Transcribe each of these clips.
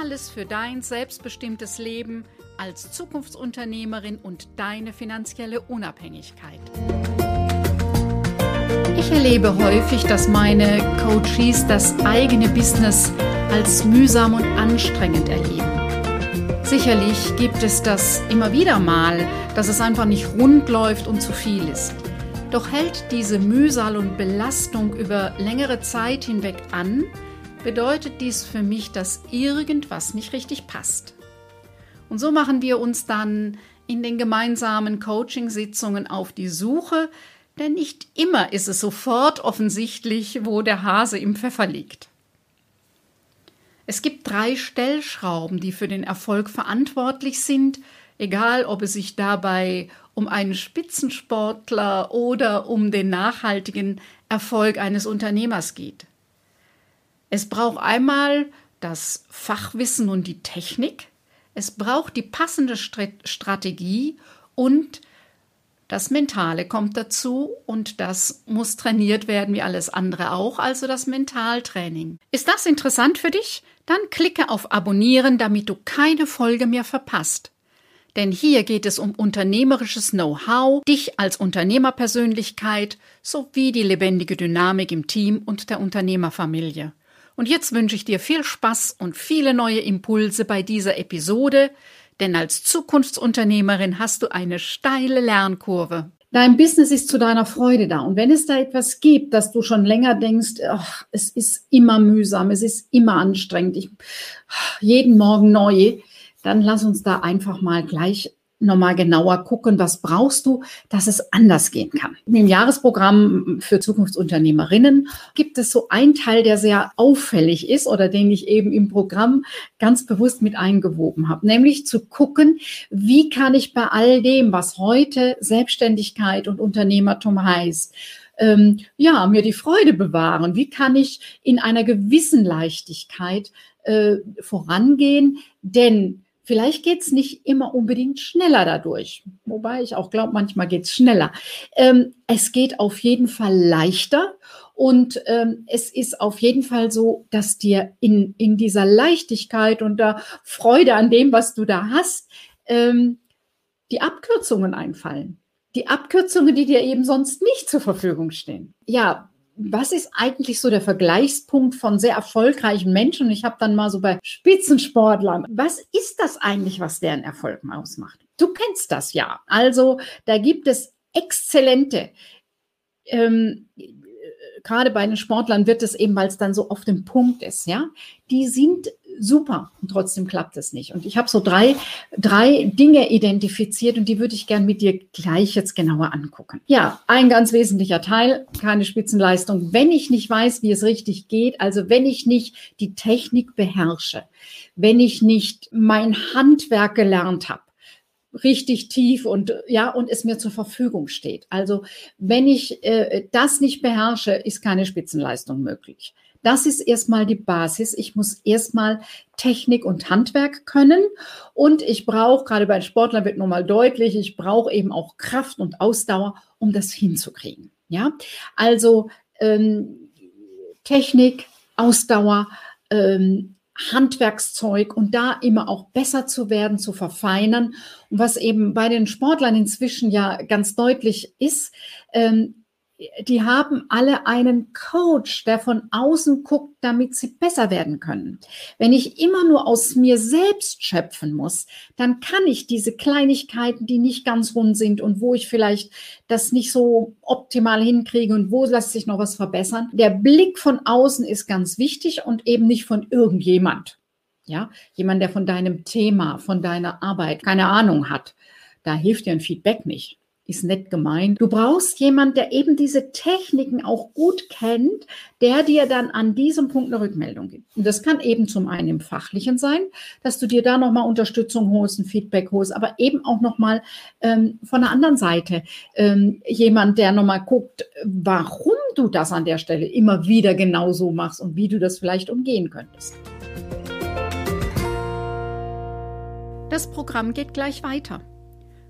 Alles für dein selbstbestimmtes Leben als Zukunftsunternehmerin und deine finanzielle Unabhängigkeit. Ich erlebe häufig, dass meine Coaches das eigene Business als mühsam und anstrengend erleben. Sicherlich gibt es das immer wieder mal, dass es einfach nicht rund läuft und zu viel ist. Doch hält diese Mühsal und Belastung über längere Zeit hinweg an, bedeutet dies für mich, dass irgendwas nicht richtig passt. Und so machen wir uns dann in den gemeinsamen Coaching-Sitzungen auf die Suche, denn nicht immer ist es sofort offensichtlich, wo der Hase im Pfeffer liegt. Es gibt drei Stellschrauben, die für den Erfolg verantwortlich sind, egal ob es sich dabei um einen Spitzensportler oder um den nachhaltigen Erfolg eines Unternehmers geht. Es braucht einmal das Fachwissen und die Technik, es braucht die passende Strategie und das Mentale kommt dazu und das muss trainiert werden wie alles andere auch, also das Mentaltraining. Ist das interessant für dich? Dann klicke auf Abonnieren, damit du keine Folge mehr verpasst. Denn hier geht es um unternehmerisches Know-how, dich als Unternehmerpersönlichkeit sowie die lebendige Dynamik im Team und der Unternehmerfamilie. Und jetzt wünsche ich dir viel Spaß und viele neue Impulse bei dieser Episode, denn als Zukunftsunternehmerin hast du eine steile Lernkurve. Dein Business ist zu deiner Freude da. Und wenn es da etwas gibt, dass du schon länger denkst, ach, es ist immer mühsam, es ist immer anstrengend, ich, jeden Morgen neu, dann lass uns da einfach mal gleich nochmal genauer gucken, was brauchst du, dass es anders gehen kann. Im Jahresprogramm für Zukunftsunternehmerinnen gibt es so einen Teil, der sehr auffällig ist oder den ich eben im Programm ganz bewusst mit eingewoben habe, nämlich zu gucken, wie kann ich bei all dem, was heute Selbstständigkeit und Unternehmertum heißt, ähm, ja, mir die Freude bewahren? Wie kann ich in einer gewissen Leichtigkeit äh, vorangehen? Denn Vielleicht geht es nicht immer unbedingt schneller dadurch, wobei ich auch glaube, manchmal geht es schneller. Ähm, es geht auf jeden Fall leichter und ähm, es ist auf jeden Fall so, dass dir in, in dieser Leichtigkeit und der Freude an dem, was du da hast, ähm, die Abkürzungen einfallen. Die Abkürzungen, die dir eben sonst nicht zur Verfügung stehen. Ja, was ist eigentlich so der Vergleichspunkt von sehr erfolgreichen Menschen? ich habe dann mal so bei Spitzensportlern, was ist das eigentlich, was deren Erfolg ausmacht? Du kennst das ja. Also da gibt es exzellente. Ähm, gerade bei den Sportlern wird es eben, weil es dann so auf dem Punkt ist, ja. Die sind super und trotzdem klappt es nicht. Und ich habe so drei, drei Dinge identifiziert und die würde ich gern mit dir gleich jetzt genauer angucken. Ja, ein ganz wesentlicher Teil, keine Spitzenleistung, wenn ich nicht weiß, wie es richtig geht, also wenn ich nicht die Technik beherrsche, wenn ich nicht mein Handwerk gelernt habe, richtig tief und ja und es mir zur Verfügung steht. Also wenn ich äh, das nicht beherrsche, ist keine Spitzenleistung möglich. Das ist erstmal die Basis. Ich muss erstmal Technik und Handwerk können und ich brauche, gerade bei Sportlern wird nochmal deutlich, ich brauche eben auch Kraft und Ausdauer, um das hinzukriegen. Ja, also ähm, Technik, Ausdauer, ähm, Handwerkszeug und da immer auch besser zu werden, zu verfeinern. Und was eben bei den Sportlern inzwischen ja ganz deutlich ist, ähm, die haben alle einen Coach, der von außen guckt, damit sie besser werden können. Wenn ich immer nur aus mir selbst schöpfen muss, dann kann ich diese Kleinigkeiten, die nicht ganz rund sind und wo ich vielleicht das nicht so optimal hinkriege und wo lässt sich noch was verbessern. Der Blick von außen ist ganz wichtig und eben nicht von irgendjemand. Ja, jemand, der von deinem Thema, von deiner Arbeit keine Ahnung hat. Da hilft dir ein Feedback nicht ist nett gemeint. Du brauchst jemanden, der eben diese Techniken auch gut kennt, der dir dann an diesem Punkt eine Rückmeldung gibt. Und das kann eben zum einen im Fachlichen sein, dass du dir da nochmal Unterstützung holst, ein Feedback holst, aber eben auch nochmal ähm, von der anderen Seite ähm, jemand, der nochmal guckt, warum du das an der Stelle immer wieder genauso machst und wie du das vielleicht umgehen könntest. Das Programm geht gleich weiter.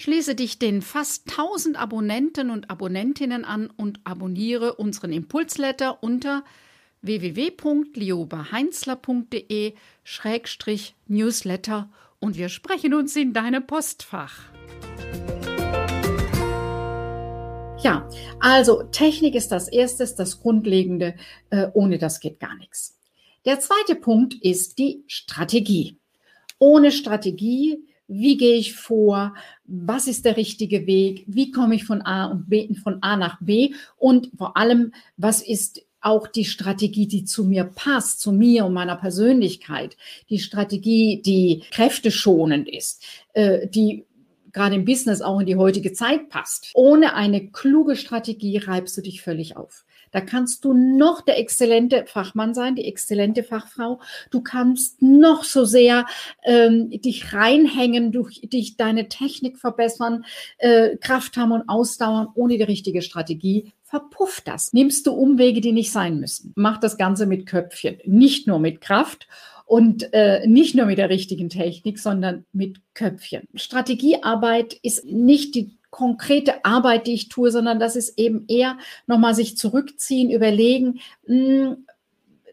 Schließe dich den fast 1000 Abonnenten und Abonnentinnen an und abonniere unseren Impulsletter unter www.liobeheinzler.de-newsletter und wir sprechen uns in deinem Postfach. Ja, also Technik ist das Erste, das Grundlegende. Äh, ohne das geht gar nichts. Der zweite Punkt ist die Strategie. Ohne Strategie wie gehe ich vor, was ist der richtige Weg, wie komme ich von A und B, von A nach B und vor allem, was ist auch die Strategie, die zu mir passt, zu mir und meiner Persönlichkeit, die Strategie, die kräfteschonend ist, äh, die gerade im Business auch in die heutige Zeit passt. Ohne eine kluge Strategie reibst du dich völlig auf. Da kannst du noch der exzellente Fachmann sein, die exzellente Fachfrau. Du kannst noch so sehr ähm, dich reinhängen, durch dich deine Technik verbessern, äh, Kraft haben und ausdauern ohne die richtige Strategie. Verpufft das. Nimmst du Umwege, die nicht sein müssen. Mach das Ganze mit Köpfchen, nicht nur mit Kraft und äh, nicht nur mit der richtigen Technik, sondern mit Köpfchen. Strategiearbeit ist nicht die konkrete Arbeit, die ich tue, sondern das ist eben eher nochmal sich zurückziehen, überlegen, mh, hm,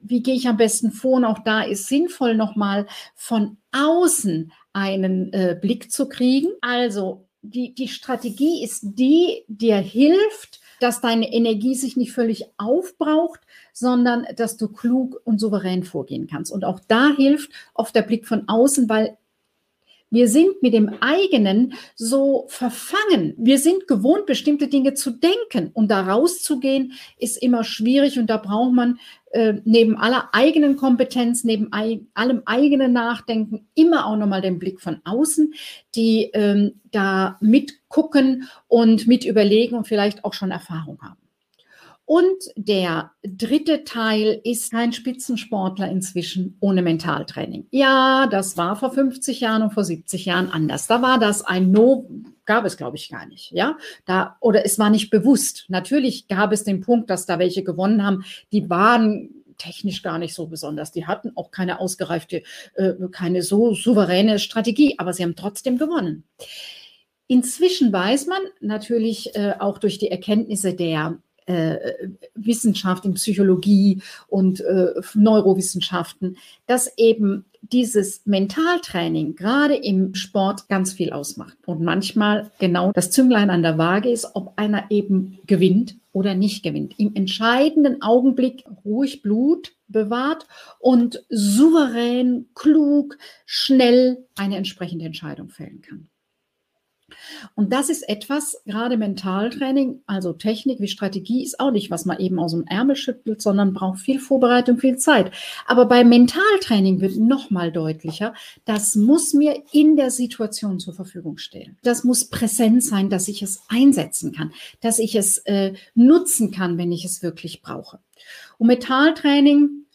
wie gehe ich am besten vor? Und auch da ist sinnvoll, nochmal von außen einen äh, Blick zu kriegen. Also die, die Strategie ist die, dir hilft, dass deine Energie sich nicht völlig aufbraucht, sondern dass du klug und souverän vorgehen kannst. Und auch da hilft oft der Blick von außen, weil wir sind mit dem eigenen so verfangen. Wir sind gewohnt, bestimmte Dinge zu denken und da rauszugehen ist immer schwierig und da braucht man äh, neben aller eigenen Kompetenz, neben ei allem eigenen Nachdenken immer auch nochmal den Blick von außen, die ähm, da mitgucken und mit überlegen und vielleicht auch schon Erfahrung haben. Und der dritte Teil ist kein Spitzensportler inzwischen ohne Mentaltraining. Ja, das war vor 50 Jahren und vor 70 Jahren anders. Da war das ein No, gab es glaube ich gar nicht. Ja, da, oder es war nicht bewusst. Natürlich gab es den Punkt, dass da welche gewonnen haben, die waren technisch gar nicht so besonders. Die hatten auch keine ausgereifte, äh, keine so souveräne Strategie, aber sie haben trotzdem gewonnen. Inzwischen weiß man natürlich äh, auch durch die Erkenntnisse der äh, Wissenschaft, in Psychologie und äh, Neurowissenschaften, dass eben dieses Mentaltraining gerade im Sport ganz viel ausmacht und manchmal genau das Zünglein an der Waage ist, ob einer eben gewinnt oder nicht gewinnt. Im entscheidenden Augenblick ruhig Blut bewahrt und souverän, klug, schnell eine entsprechende Entscheidung fällen kann. Und das ist etwas, gerade Mentaltraining, also Technik wie Strategie, ist auch nicht, was man eben aus dem Ärmel schüttelt, sondern braucht viel Vorbereitung, viel Zeit. Aber beim Mentaltraining wird nochmal deutlicher, das muss mir in der Situation zur Verfügung stehen. Das muss präsent sein, dass ich es einsetzen kann, dass ich es äh, nutzen kann, wenn ich es wirklich brauche. Und Mentaltraining,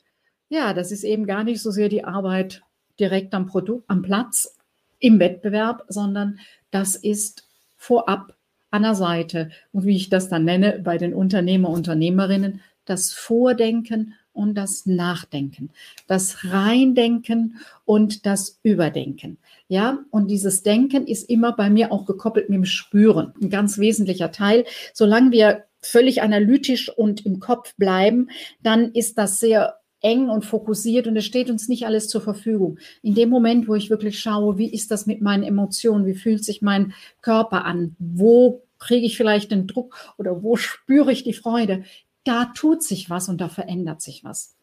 ja, das ist eben gar nicht so sehr die Arbeit direkt am Produkt, am Platz, im Wettbewerb, sondern das ist vorab an der Seite. Und wie ich das dann nenne bei den Unternehmer, Unternehmerinnen, das Vordenken und das Nachdenken, das Reindenken und das Überdenken. Ja, und dieses Denken ist immer bei mir auch gekoppelt mit dem Spüren. Ein ganz wesentlicher Teil. Solange wir völlig analytisch und im Kopf bleiben, dann ist das sehr eng und fokussiert und es steht uns nicht alles zur Verfügung. In dem Moment, wo ich wirklich schaue, wie ist das mit meinen Emotionen, wie fühlt sich mein Körper an, wo kriege ich vielleicht den Druck oder wo spüre ich die Freude, da tut sich was und da verändert sich was.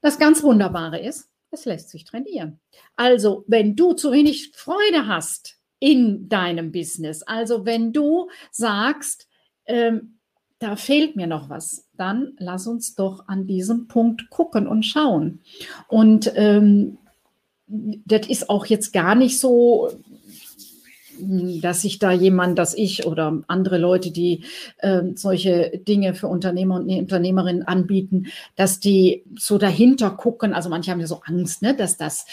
Das ganz Wunderbare ist, es lässt sich trainieren. Also, wenn du zu wenig Freude hast in deinem Business, also wenn du sagst, ähm, da fehlt mir noch was, dann lass uns doch an diesem Punkt gucken und schauen. Und ähm, das ist auch jetzt gar nicht so dass sich da jemand, dass ich oder andere Leute, die äh, solche Dinge für Unternehmer und Unternehmerinnen anbieten, dass die so dahinter gucken. Also manche haben ja so Angst, ne, dass das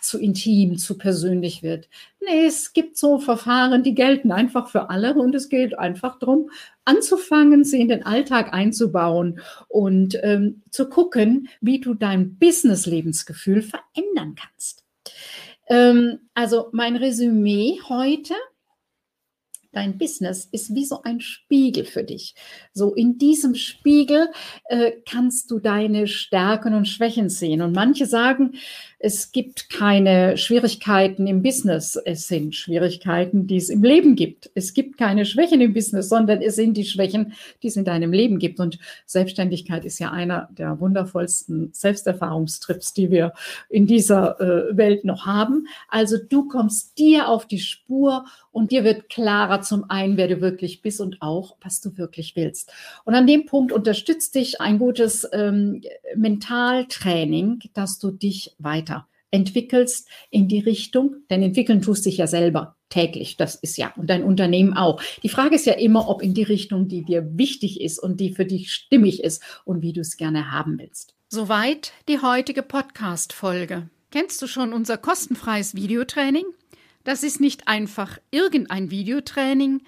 zu intim, zu persönlich wird. Nee, es gibt so Verfahren, die gelten einfach für alle und es geht einfach darum, anzufangen, sie in den Alltag einzubauen und ähm, zu gucken, wie du dein Business-Lebensgefühl verändern kannst. Ähm, also mein Resümee heute, dein Business ist wie so ein Spiegel für dich. So in diesem Spiegel äh, kannst du deine Stärken und Schwächen sehen. Und manche sagen, es gibt keine Schwierigkeiten im Business. Es sind Schwierigkeiten, die es im Leben gibt. Es gibt keine Schwächen im Business, sondern es sind die Schwächen, die es in deinem Leben gibt. Und Selbstständigkeit ist ja einer der wundervollsten Selbsterfahrungstrips, die wir in dieser äh, Welt noch haben. Also du kommst dir auf die Spur und dir wird klarer zum einen, wer du wirklich bist und auch, was du wirklich willst. Und an dem Punkt unterstützt dich ein gutes ähm, Mentaltraining, dass du dich weiter entwickelst in die Richtung, denn entwickeln tust dich ja selber täglich, das ist ja, und dein Unternehmen auch. Die Frage ist ja immer, ob in die Richtung, die dir wichtig ist und die für dich stimmig ist und wie du es gerne haben willst. Soweit die heutige Podcast-Folge. Kennst du schon unser kostenfreies Videotraining? Das ist nicht einfach irgendein Videotraining.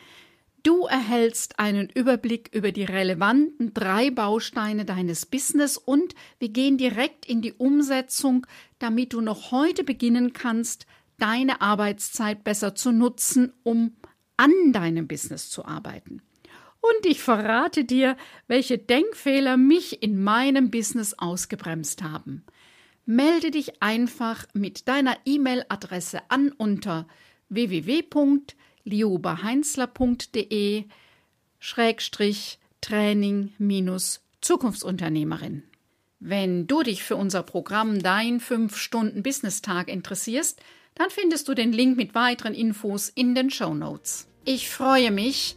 Du erhältst einen Überblick über die relevanten drei Bausteine deines Business und wir gehen direkt in die Umsetzung, damit du noch heute beginnen kannst, deine Arbeitszeit besser zu nutzen, um an deinem Business zu arbeiten. Und ich verrate dir, welche Denkfehler mich in meinem Business ausgebremst haben. Melde dich einfach mit deiner E-Mail-Adresse an unter www liobaheinzler.de Schrägstrich Training minus Zukunftsunternehmerin. Wenn du dich für unser Programm Dein 5-Stunden-Business-Tag interessierst, dann findest du den Link mit weiteren Infos in den Show Notes. Ich freue mich,